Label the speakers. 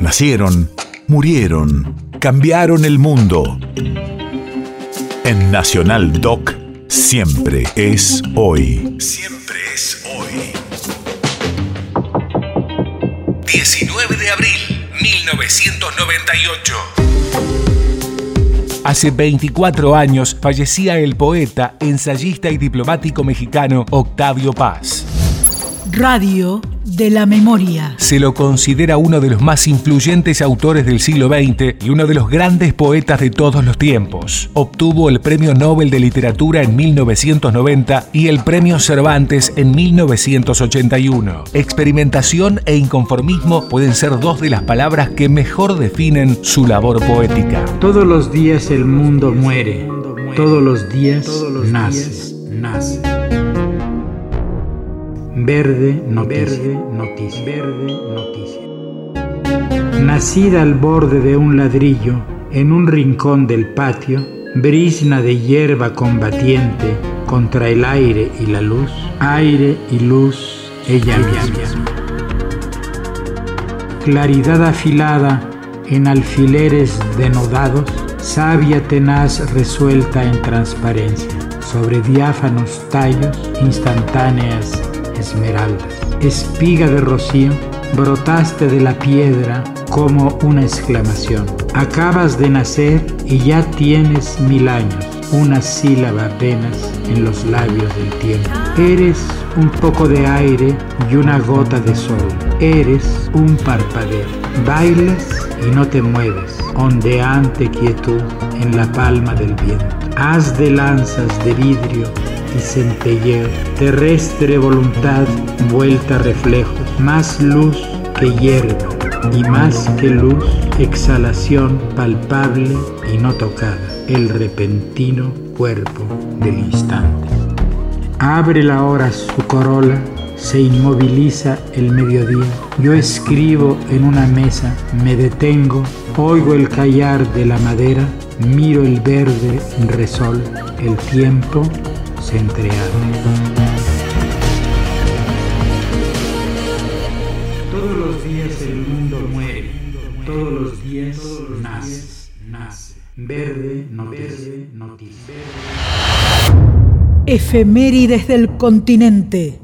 Speaker 1: Nacieron, murieron, cambiaron el mundo. En Nacional Doc, siempre es hoy. Siempre es hoy. 19 de abril, 1998.
Speaker 2: Hace 24 años fallecía el poeta, ensayista y diplomático mexicano Octavio Paz.
Speaker 3: Radio de la memoria.
Speaker 2: Se lo considera uno de los más influyentes autores del siglo XX y uno de los grandes poetas de todos los tiempos. Obtuvo el Premio Nobel de Literatura en 1990 y el Premio Cervantes en 1981. Experimentación e inconformismo pueden ser dos de las palabras que mejor definen su labor poética.
Speaker 4: Todos los días el mundo muere, todos los días nace, nace. Verde noticia. noticia. Verde noticia. Nacida al borde de un ladrillo, en un rincón del patio, brisna de hierba combatiente contra el aire y la luz, aire y luz, ella misma. Claridad afilada en alfileres denodados, sabia tenaz resuelta en transparencia, sobre diáfanos tallos, instantáneas esmeraldas. Espiga de rocío, brotaste de la piedra como una exclamación. Acabas de nacer y ya tienes mil años, una sílaba apenas en los labios del tiempo. Eres un poco de aire y una gota de sol. Eres un parpadeo. Bailas y no te mueves, ondeante quietud en la palma del viento. Haz de lanzas de vidrio y centelleo, terrestre voluntad vuelta a reflejos, más luz que hierba y más que luz, exhalación palpable y no tocada, el repentino cuerpo del instante. Abre la hora su corola, se inmoviliza el mediodía. Yo escribo en una mesa, me detengo, oigo el callar de la madera, miro el verde resol, el tiempo se Todos los días el mundo muere, todos los días nace, nace. Verde, noticia, noticia.
Speaker 3: Efemérides del continente.